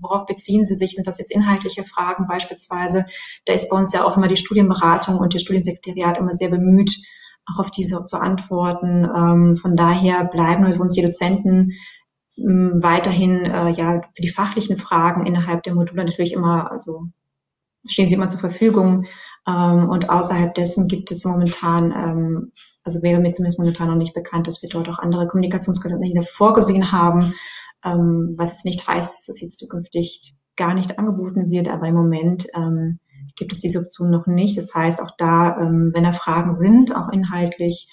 worauf beziehen Sie sich? Sind das jetzt inhaltliche Fragen beispielsweise? Da ist bei uns ja auch immer die Studienberatung und der Studiensekretariat immer sehr bemüht, auch auf diese zu antworten. Ähm, von daher bleiben wir uns die Dozenten ähm, weiterhin äh, ja für die fachlichen Fragen innerhalb der Module natürlich immer, also stehen sie immer zur Verfügung. Ähm, und außerhalb dessen gibt es momentan, ähm, also wäre mir zumindest momentan noch nicht bekannt, dass wir dort auch andere Kommunikationskanäle vorgesehen haben, ähm, was jetzt nicht heißt, dass das jetzt zukünftig gar nicht angeboten wird, aber im Moment ähm, gibt es diese Option noch nicht. Das heißt, auch da, ähm, wenn da Fragen sind, auch inhaltlich,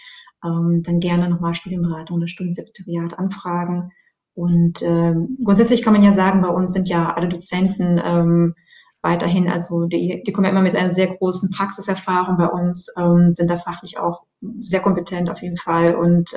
ähm, dann gerne nochmal Studienberatung oder Studiensekretariat anfragen. Und ähm, grundsätzlich kann man ja sagen, bei uns sind ja alle Dozenten weiterhin, also die, die kommen ja immer mit einer sehr großen Praxiserfahrung bei uns, sind da fachlich auch sehr kompetent auf jeden Fall und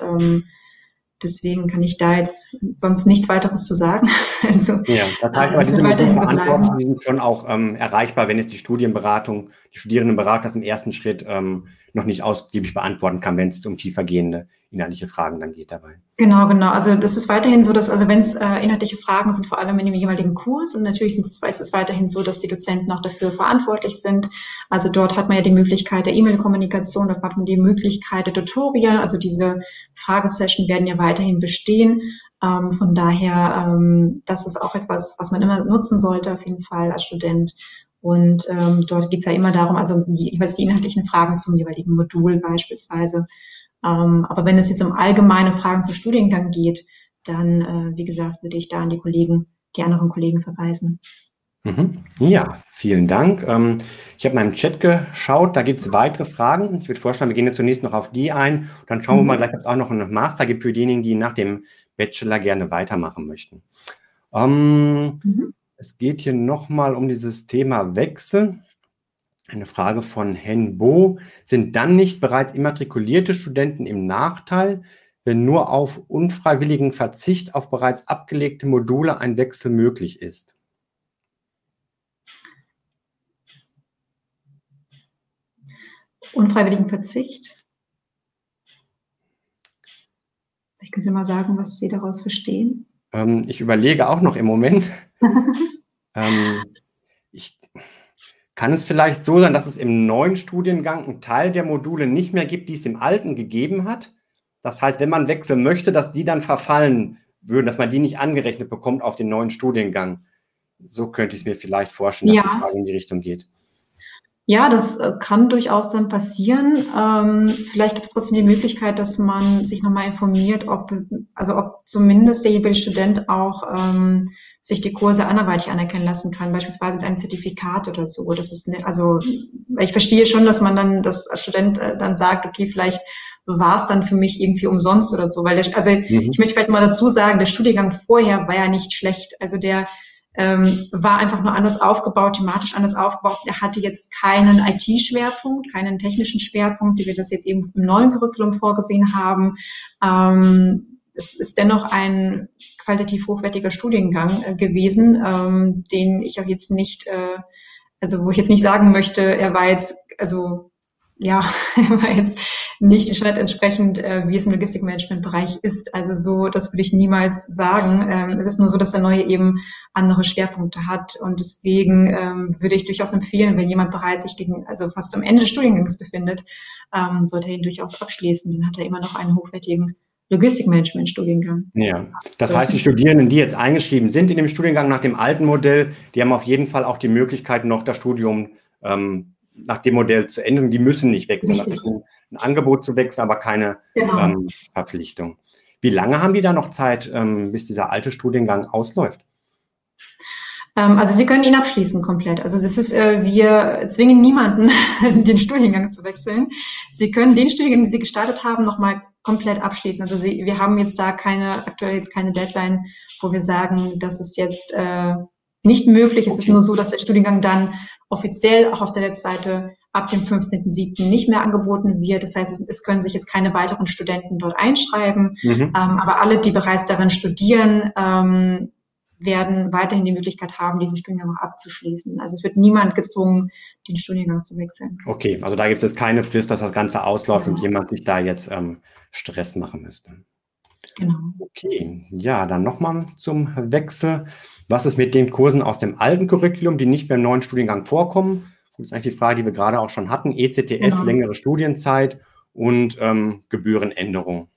deswegen kann ich da jetzt sonst nichts weiteres zu sagen. (laughs) Also, ja, das heißt, aber diese Verantwortung so sind schon auch ähm, erreichbar, wenn es die Studienberatung, die Studierendenberater das im ersten Schritt ähm, noch nicht ausgiebig beantworten kann, wenn es um tiefergehende inhaltliche Fragen dann geht dabei. Genau, genau. Also das ist weiterhin so, dass, also wenn es äh, inhaltliche Fragen sind, vor allem in dem jeweiligen Kurs, und natürlich ist es weiterhin so, dass die Dozenten auch dafür verantwortlich sind. Also dort hat man ja die Möglichkeit der E-Mail-Kommunikation, dort hat man die Möglichkeit der Tutorial, also diese Fragesession werden ja weiterhin bestehen. Ähm, von daher, ähm, das ist auch etwas, was man immer nutzen sollte, auf jeden Fall als Student. Und ähm, dort geht es ja immer darum, also jeweils die inhaltlichen Fragen zum jeweiligen Modul beispielsweise ähm, aber wenn es jetzt um allgemeine Fragen zu Studiengang geht, dann, äh, wie gesagt, würde ich da an die Kollegen, die anderen Kollegen verweisen. Mhm. Ja, vielen Dank. Ähm, ich habe mal im Chat geschaut, da gibt es weitere Fragen. Ich würde vorschlagen, wir gehen jetzt zunächst noch auf die ein. Dann schauen mhm. wir mal gleich, ob es auch noch einen Master gibt für diejenigen, die nach dem Bachelor gerne weitermachen möchten. Ähm, mhm. Es geht hier nochmal um dieses Thema Wechsel. Eine Frage von Hen Bo. Sind dann nicht bereits immatrikulierte Studenten im Nachteil, wenn nur auf unfreiwilligen Verzicht auf bereits abgelegte Module ein Wechsel möglich ist? Unfreiwilligen Verzicht? Ich kann Sie mal sagen, was Sie daraus verstehen. Ähm, ich überlege auch noch im Moment. (laughs) ähm, ich kann es vielleicht so sein, dass es im neuen Studiengang einen Teil der Module nicht mehr gibt, die es im alten gegeben hat? Das heißt, wenn man wechseln möchte, dass die dann verfallen würden, dass man die nicht angerechnet bekommt auf den neuen Studiengang. So könnte ich es mir vielleicht vorstellen, dass ja. die Frage in die Richtung geht. Ja, das äh, kann durchaus dann passieren. Ähm, vielleicht gibt es trotzdem die Möglichkeit, dass man sich nochmal informiert, ob, also ob zumindest der jeweilige Student auch ähm, sich die Kurse anderweitig anerkennen lassen kann, beispielsweise mit einem Zertifikat oder so. Das ist, ne, also ich verstehe schon, dass man dann das als Student äh, dann sagt, okay, vielleicht war es dann für mich irgendwie umsonst oder so, weil der, also mhm. ich möchte vielleicht mal dazu sagen, der Studiengang vorher war ja nicht schlecht. Also der ähm, war einfach nur anders aufgebaut, thematisch anders aufgebaut. Der hatte jetzt keinen IT-Schwerpunkt, keinen technischen Schwerpunkt, wie wir das jetzt eben im neuen Curriculum vorgesehen haben. Ähm, es ist dennoch ein qualitativ hochwertiger Studiengang äh, gewesen, ähm, den ich auch jetzt nicht, äh, also wo ich jetzt nicht sagen möchte, er war jetzt, also ja, (laughs) er war jetzt nicht den entsprechend, äh, wie es im Logistikmanagement-Bereich ist. Also so, das würde ich niemals sagen. Ähm, es ist nur so, dass der neue eben andere Schwerpunkte hat. Und deswegen ähm, würde ich durchaus empfehlen, wenn jemand bereits sich gegen, also fast am Ende des Studiengangs befindet, ähm, sollte er ihn durchaus abschließen. Dann hat er immer noch einen hochwertigen Logistikmanagement-Studiengang. Ja, das heißt, die Studierenden, die jetzt eingeschrieben sind in dem Studiengang nach dem alten Modell, die haben auf jeden Fall auch die Möglichkeit, noch das Studium ähm, nach dem Modell zu ändern. Die müssen nicht wechseln. Richtig. Das ist ein, ein, Angebot zu wechseln, aber keine genau. ähm, Verpflichtung. Wie lange haben die da noch Zeit, ähm, bis dieser alte Studiengang ausläuft? Ähm, also Sie können ihn abschließen komplett. Also das ist, äh, wir zwingen niemanden, (laughs) den Studiengang zu wechseln. Sie können den Studiengang, den Sie gestartet haben, nochmal komplett abschließen. Also Sie, wir haben jetzt da keine, aktuell jetzt keine Deadline, wo wir sagen, das ist jetzt äh, nicht möglich. Es okay. ist nur so, dass der Studiengang dann offiziell auch auf der Webseite ab dem 15.07. nicht mehr angeboten wird. Das heißt, es können sich jetzt keine weiteren Studenten dort einschreiben. Mhm. Ähm, aber alle, die bereits darin studieren, ähm, werden weiterhin die Möglichkeit haben, diesen Studiengang auch abzuschließen. Also es wird niemand gezwungen, den Studiengang zu wechseln. Okay, also da gibt es jetzt keine Frist, dass das Ganze ausläuft ja. und jemand sich da jetzt ähm, Stress machen müsste. Genau. Okay, ja, dann nochmal zum Wechsel. Was ist mit den Kursen aus dem alten Curriculum, die nicht mehr im neuen Studiengang vorkommen? Das ist eigentlich die Frage, die wir gerade auch schon hatten. ECTS, genau. längere Studienzeit und ähm, Gebührenänderung.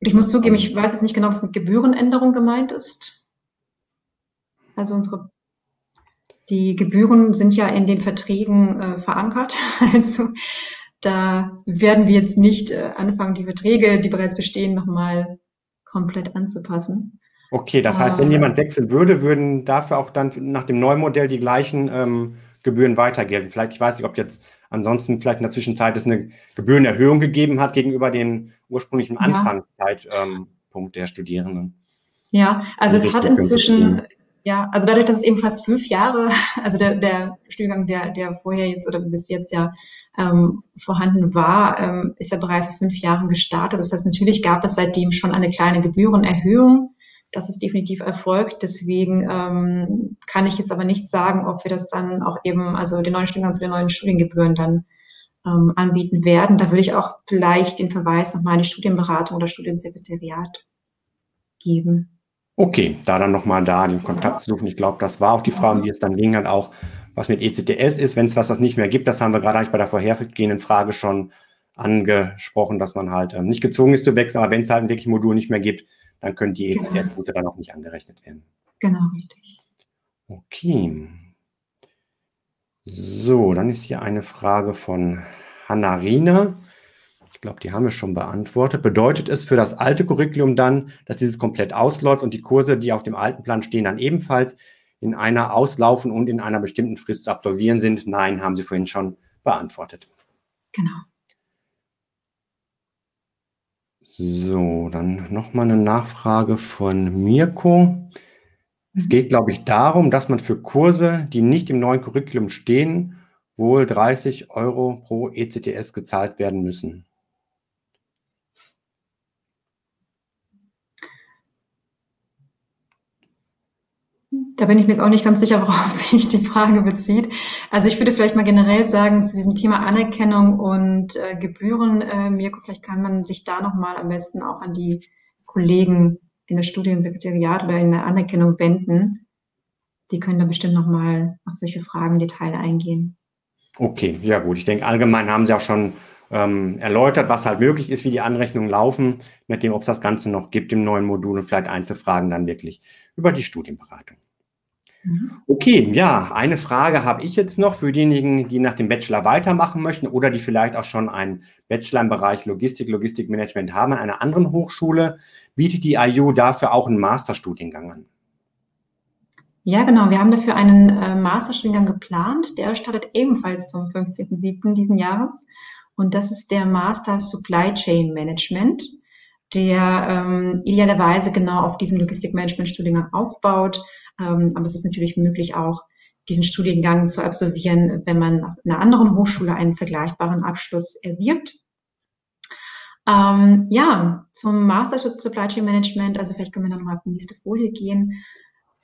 Ich muss zugeben, ich weiß jetzt nicht genau, was mit Gebührenänderung gemeint ist. Also unsere die Gebühren sind ja in den Verträgen äh, verankert. (laughs) Also da werden wir jetzt nicht äh, anfangen, die Verträge, die bereits bestehen, nochmal komplett anzupassen. Okay, das heißt, wenn jemand wechseln würde, würden dafür auch dann nach dem neuen Modell die gleichen ähm, Gebühren weiter gelten. Vielleicht, ich weiß nicht, ob jetzt ansonsten vielleicht in der Zwischenzeit es eine Gebührenerhöhung gegeben hat gegenüber den ursprünglichen ja. Anfangszeitpunkt ähm, der Studierenden. Ja, also es hat inzwischen, ja, also dadurch, dass es eben fast fünf Jahre, (laughs) also der, der Studiengang, der, der vorher jetzt oder bis jetzt ja ähm, vorhanden war, ähm, ist ja bereits vor fünf Jahren gestartet. Das heißt, natürlich gab es seitdem schon eine kleine Gebührenerhöhung. Das ist definitiv erfolgt. Deswegen ähm, kann ich jetzt aber nicht sagen, ob wir das dann auch eben, also den neuen Studiengang zu den neuen Studiengebühren dann ähm, anbieten werden. Da würde ich auch gleich den Verweis nochmal an die Studienberatung oder Studiensekretariat geben. Okay, da dann nochmal da den Kontakt suchen. Ich glaube, das war auch die Frage, die es dann ging, hat auch, was mit ECTS ist. Wenn es was das nicht mehr gibt, das haben wir gerade eigentlich bei der vorhergehenden Frage schon angesprochen, dass man halt ähm, nicht gezwungen ist zu wechseln, aber wenn es halt ein wirklich Modul nicht mehr gibt, dann können die ECTS-Punkte dann auch nicht angerechnet werden. Genau, richtig. Okay. So, dann ist hier eine Frage von Hanna Riener. Ich glaube, die haben wir schon beantwortet. Bedeutet es für das alte Curriculum dann, dass dieses komplett ausläuft und die Kurse, die auf dem alten Plan stehen, dann ebenfalls in einer auslaufen und in einer bestimmten Frist zu absolvieren sind? Nein, haben Sie vorhin schon beantwortet. Genau. So, dann nochmal eine Nachfrage von Mirko. Es geht, glaube ich, darum, dass man für Kurse, die nicht im neuen Curriculum stehen, wohl 30 Euro pro ECTS gezahlt werden müssen. Da bin ich mir jetzt auch nicht ganz sicher, worauf (laughs) sich die Frage bezieht. Also ich würde vielleicht mal generell sagen, zu diesem Thema Anerkennung und äh, Gebühren, äh, Mirko, vielleicht kann man sich da nochmal am besten auch an die Kollegen in der Studiensekretariat oder in der Anerkennung wenden. Die können da bestimmt nochmal auf solche Fragen im Detail eingehen. Okay, ja gut. Ich denke, allgemein haben Sie auch schon ähm, erläutert, was halt möglich ist, wie die Anrechnungen laufen, mit dem, ob es das Ganze noch gibt im neuen Modul und vielleicht Einzelfragen dann wirklich über die Studienberatung. Mhm. Okay, ja, eine Frage habe ich jetzt noch für diejenigen, die nach dem Bachelor weitermachen möchten oder die vielleicht auch schon einen Bachelor im Bereich Logistik, Logistikmanagement haben an einer anderen Hochschule. Bietet die IU dafür auch einen Masterstudiengang an? Ja, genau. Wir haben dafür einen äh, Masterstudiengang geplant. Der startet ebenfalls zum 15.07. diesen Jahres. Und das ist der Master Supply Chain Management, der ähm, idealerweise genau auf diesem Logistikmanagement-Studiengang aufbaut aber es ist natürlich möglich, auch diesen Studiengang zu absolvieren, wenn man aus einer anderen Hochschule einen vergleichbaren Abschluss erwirbt. Ähm, ja, zum Master Supply Chain Management, also vielleicht können wir dann mal auf die nächste Folie gehen.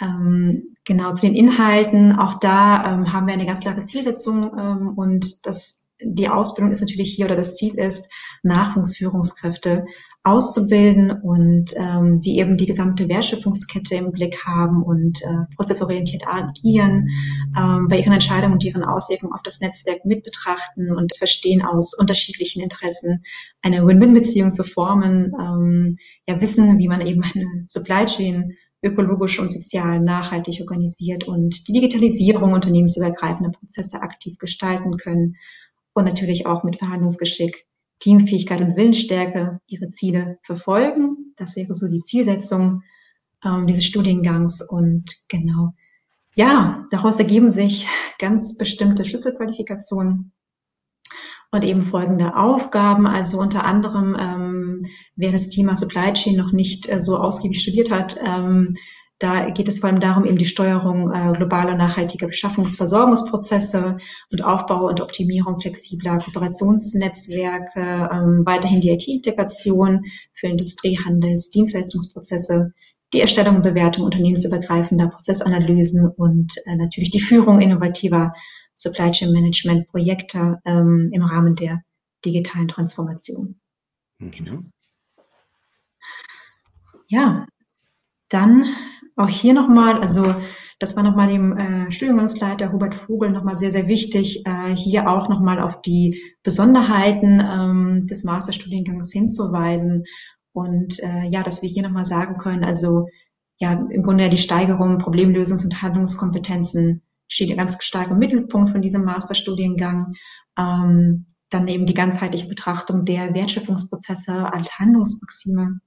Ähm, genau zu den Inhalten, auch da ähm, haben wir eine ganz klare Zielsetzung ähm, und das, die Ausbildung ist natürlich hier oder das Ziel ist, Nachwuchsführungskräfte auszubilden und ähm, die eben die gesamte Wertschöpfungskette im Blick haben und äh, prozessorientiert agieren, ähm, bei ihren Entscheidungen und ihren Auswirkungen auf das Netzwerk mit betrachten und das Verstehen aus unterschiedlichen Interessen, eine Win-Win-Beziehung zu formen, ähm, ja wissen, wie man eben eine Supply Chain ökologisch und sozial nachhaltig organisiert und die Digitalisierung unternehmensübergreifender Prozesse aktiv gestalten können und natürlich auch mit Verhandlungsgeschick Teamfähigkeit und Willensstärke ihre Ziele verfolgen. Das wäre so die Zielsetzung ähm, dieses Studiengangs. Und genau, ja, daraus ergeben sich ganz bestimmte Schlüsselqualifikationen und eben folgende Aufgaben. Also unter anderem, ähm, wer das Thema Supply Chain noch nicht äh, so ausgiebig studiert hat, ähm, da geht es vor allem darum, eben die Steuerung äh, globaler nachhaltiger Beschaffungsversorgungsprozesse und Aufbau und Optimierung flexibler Kooperationsnetzwerke, ähm, weiterhin die IT-Integration für Industrie, Handels, Dienstleistungsprozesse, die Erstellung und Bewertung unternehmensübergreifender Prozessanalysen und äh, natürlich die Führung innovativer Supply Chain Management Projekte ähm, im Rahmen der digitalen Transformation. Mhm. Ja, dann auch hier nochmal, also das war nochmal dem äh, Studiengangsleiter Hubert Vogel nochmal sehr, sehr wichtig, äh, hier auch nochmal auf die Besonderheiten ähm, des Masterstudiengangs hinzuweisen. Und äh, ja, dass wir hier nochmal sagen können, also ja, im Grunde die Steigerung Problemlösungs- und Handlungskompetenzen steht ja ganz stark im Mittelpunkt von diesem Masterstudiengang. Ähm, dann eben die ganzheitliche Betrachtung der Wertschöpfungsprozesse als Handlungsmaxime,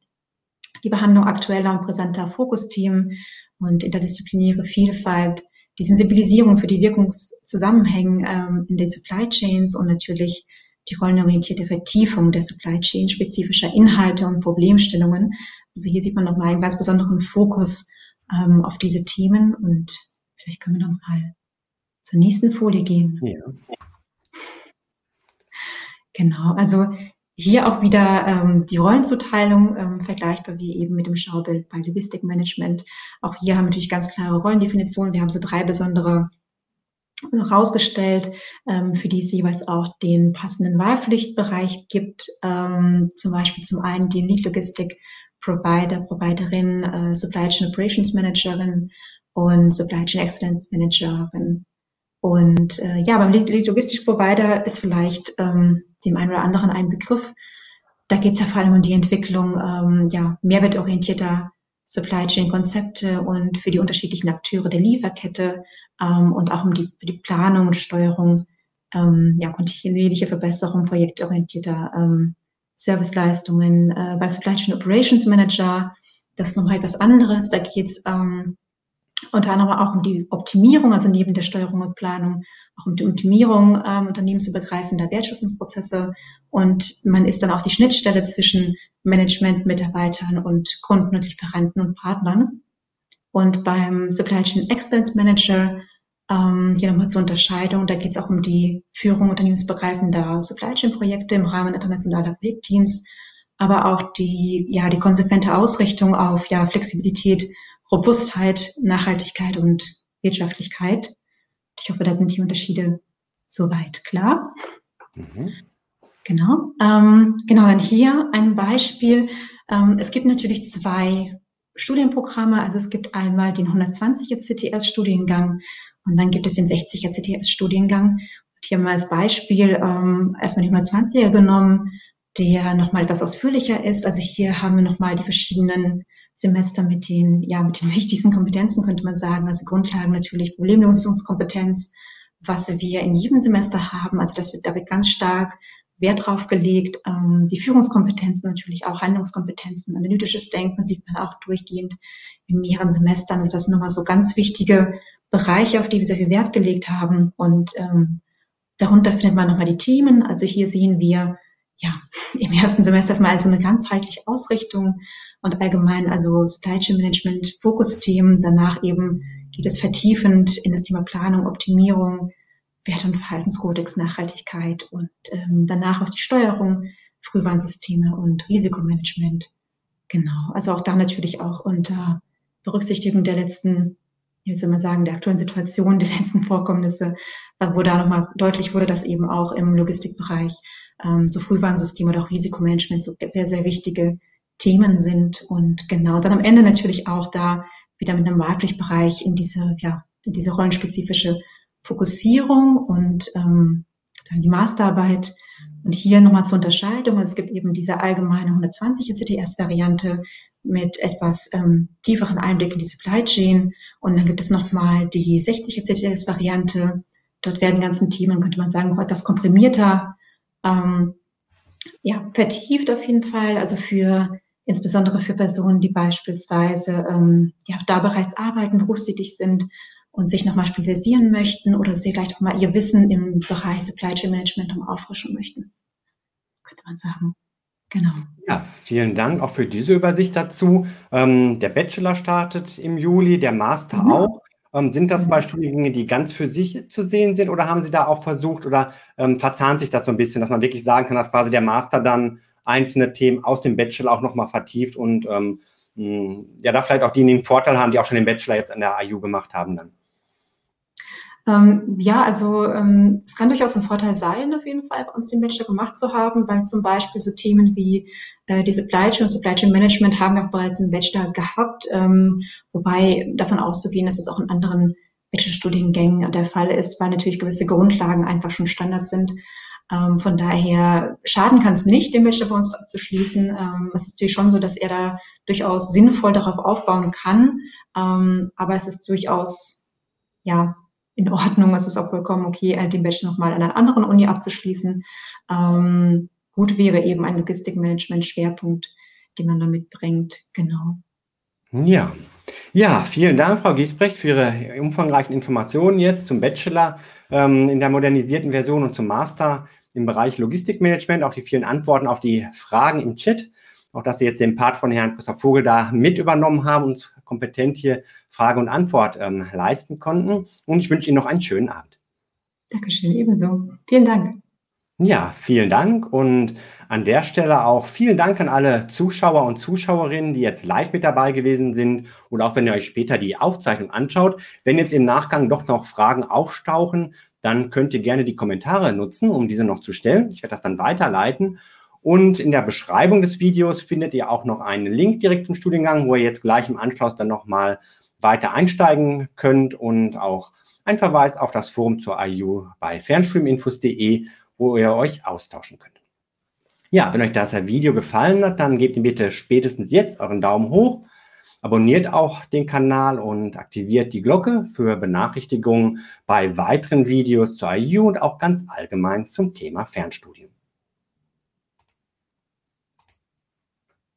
die Behandlung aktueller und präsenter Fokusthemen und interdisziplinäre Vielfalt, die Sensibilisierung für die Wirkungszusammenhänge ähm, in den Supply Chains und natürlich die rollenorientierte Vertiefung der Supply Chain spezifischer Inhalte und Problemstellungen. Also hier sieht man nochmal einen ganz besonderen Fokus ähm, auf diese Themen und vielleicht können wir nochmal zur nächsten Folie gehen. Ja. Genau, also hier auch wieder ähm, die Rollenzuteilung ähm, vergleichbar wie eben mit dem Schaubild bei Logistikmanagement. Auch hier haben wir natürlich ganz klare Rollendefinitionen. Wir haben so drei besondere rausgestellt, ähm, für die es jeweils auch den passenden Wahlpflichtbereich gibt. Ähm, zum Beispiel zum einen den Lead Logistik Provider, Providerin, äh, Supply Chain Operations Managerin und Supply Chain Excellence Managerin. Und äh, ja, beim Lead Logistik Provider ist vielleicht ähm, dem einen oder anderen ein Begriff. Da geht es ja vor allem um die Entwicklung ähm, ja, mehrwertorientierter Supply Chain Konzepte und für die unterschiedlichen Akteure der Lieferkette ähm, und auch um die, für die Planung und Steuerung ähm, ja, kontinuierliche Verbesserung projektorientierter ähm, Serviceleistungen. Äh, beim Supply Chain Operations Manager, das ist nochmal etwas anderes. Da geht es ähm, unter anderem auch um die Optimierung, also neben der Steuerung und Planung, auch um die Optimierung ähm, unternehmensübergreifender Wertschöpfungsprozesse. Und man ist dann auch die Schnittstelle zwischen Management, Mitarbeitern und Kunden und Lieferanten und Partnern. Und beim Supply Chain Excellence Manager, ähm, hier nochmal zur Unterscheidung, da geht es auch um die Führung unternehmensbegreifender Supply Chain Projekte im Rahmen internationaler Projektteams, aber auch die, ja, die konsequente Ausrichtung auf ja, Flexibilität Robustheit, Nachhaltigkeit und Wirtschaftlichkeit. Ich hoffe, da sind die Unterschiede soweit klar. Mhm. Genau. Ähm, genau, dann hier ein Beispiel. Ähm, es gibt natürlich zwei Studienprogramme. Also es gibt einmal den 120er CTS-Studiengang und dann gibt es den 60er CTS-Studiengang. Hier mal als Beispiel ähm, erstmal den 120er genommen, der nochmal etwas ausführlicher ist. Also hier haben wir nochmal die verschiedenen Semester mit den, ja, mit den (laughs) wichtigsten Kompetenzen, könnte man sagen. Also Grundlagen natürlich Problemlösungskompetenz, was wir in jedem Semester haben. Also das wird, da wird ganz stark Wert drauf gelegt. Ähm, die Führungskompetenzen natürlich auch, Handlungskompetenzen, analytisches Denken sieht man auch durchgehend in mehreren Semestern. Also das sind nochmal so ganz wichtige Bereiche, auf die wir sehr viel Wert gelegt haben. Und ähm, darunter findet man nochmal die Themen. Also hier sehen wir ja (laughs) im ersten Semester erstmal also eine ganzheitliche Ausrichtung und allgemein also Supply Chain Management, Fokusthemen. Danach eben geht es vertiefend in das Thema Planung, Optimierung, Wert- und Verhaltenskodex, Nachhaltigkeit und ähm, danach auch die Steuerung, Frühwarnsysteme und Risikomanagement. Genau, also auch da natürlich auch unter Berücksichtigung der letzten, wie soll man sagen, der aktuellen Situation, der letzten Vorkommnisse, äh, wo da nochmal deutlich wurde, dass eben auch im Logistikbereich ähm, so Frühwarnsysteme oder auch Risikomanagement so sehr, sehr wichtige Themen sind. Und genau, dann am Ende natürlich auch da wieder mit einem Wahlpflichtbereich in diese, ja, in diese rollenspezifische Fokussierung und ähm, dann die Masterarbeit. Und hier nochmal zur Unterscheidung. Es gibt eben diese allgemeine 120er CTS-Variante mit etwas ähm, tieferen Einblick in die Supply Chain. Und dann gibt es nochmal die 60er CTS-Variante. Dort werden ganzen Themen, könnte man sagen, etwas komprimierter, ähm, ja, vertieft auf jeden Fall. Also für insbesondere für Personen, die beispielsweise ähm, ja, da bereits arbeiten, berufstätig sind und sich nochmal spezialisieren möchten oder sie vielleicht auch mal ihr Wissen im Bereich Supply Chain Management um auffrischen möchten, könnte man sagen. Genau. Ja, vielen Dank auch für diese Übersicht dazu. Ähm, der Bachelor startet im Juli, der Master mhm. auch. Ähm, sind das zum Beispiel Studiengänge, die ganz für sich zu sehen sind oder haben Sie da auch versucht oder ähm, verzahnt sich das so ein bisschen, dass man wirklich sagen kann, dass quasi der Master dann einzelne Themen aus dem Bachelor auch nochmal vertieft und ähm, ja, da vielleicht auch die den Vorteil haben, die auch schon den Bachelor jetzt an der IU gemacht haben dann. Ähm, ja, also ähm, es kann durchaus ein Vorteil sein, auf jeden Fall bei uns den Bachelor gemacht zu haben, weil zum Beispiel so Themen wie äh, die Supply Chain und Supply Chain Management haben wir auch bereits im Bachelor gehabt, ähm, wobei davon auszugehen, dass es auch in anderen Bachelorstudiengängen der Fall ist, weil natürlich gewisse Grundlagen einfach schon Standard sind. Ähm, von daher schaden kann es nicht, den Bachelor bei uns abzuschließen. Ähm, es ist natürlich schon so, dass er da durchaus sinnvoll darauf aufbauen kann, ähm, aber es ist durchaus ja in Ordnung. Es ist auch vollkommen okay, äh, den Bachelor nochmal an einer anderen Uni abzuschließen. Ähm, gut wäre eben ein Logistikmanagement-Schwerpunkt, den man da mitbringt. Genau. Ja. Ja, vielen Dank, Frau Giesbrecht, für Ihre umfangreichen Informationen jetzt zum Bachelor ähm, in der modernisierten Version und zum Master im Bereich Logistikmanagement, auch die vielen Antworten auf die Fragen im Chat. Auch, dass Sie jetzt den Part von Herrn Christoph Vogel da mit übernommen haben und kompetent hier Frage und Antwort ähm, leisten konnten. Und ich wünsche Ihnen noch einen schönen Abend. Dankeschön, ebenso. Vielen Dank. Ja, vielen Dank und an der Stelle auch vielen Dank an alle Zuschauer und Zuschauerinnen, die jetzt live mit dabei gewesen sind oder auch wenn ihr euch später die Aufzeichnung anschaut. Wenn jetzt im Nachgang doch noch Fragen auftauchen, dann könnt ihr gerne die Kommentare nutzen, um diese noch zu stellen. Ich werde das dann weiterleiten. Und in der Beschreibung des Videos findet ihr auch noch einen Link direkt zum Studiengang, wo ihr jetzt gleich im Anschluss dann nochmal weiter einsteigen könnt und auch ein Verweis auf das Forum zur IU bei fernstreaminfos.de, wo ihr euch austauschen könnt. Ja, wenn euch das Video gefallen hat, dann gebt ihm bitte spätestens jetzt euren Daumen hoch, abonniert auch den Kanal und aktiviert die Glocke für Benachrichtigungen bei weiteren Videos zur IU und auch ganz allgemein zum Thema Fernstudium.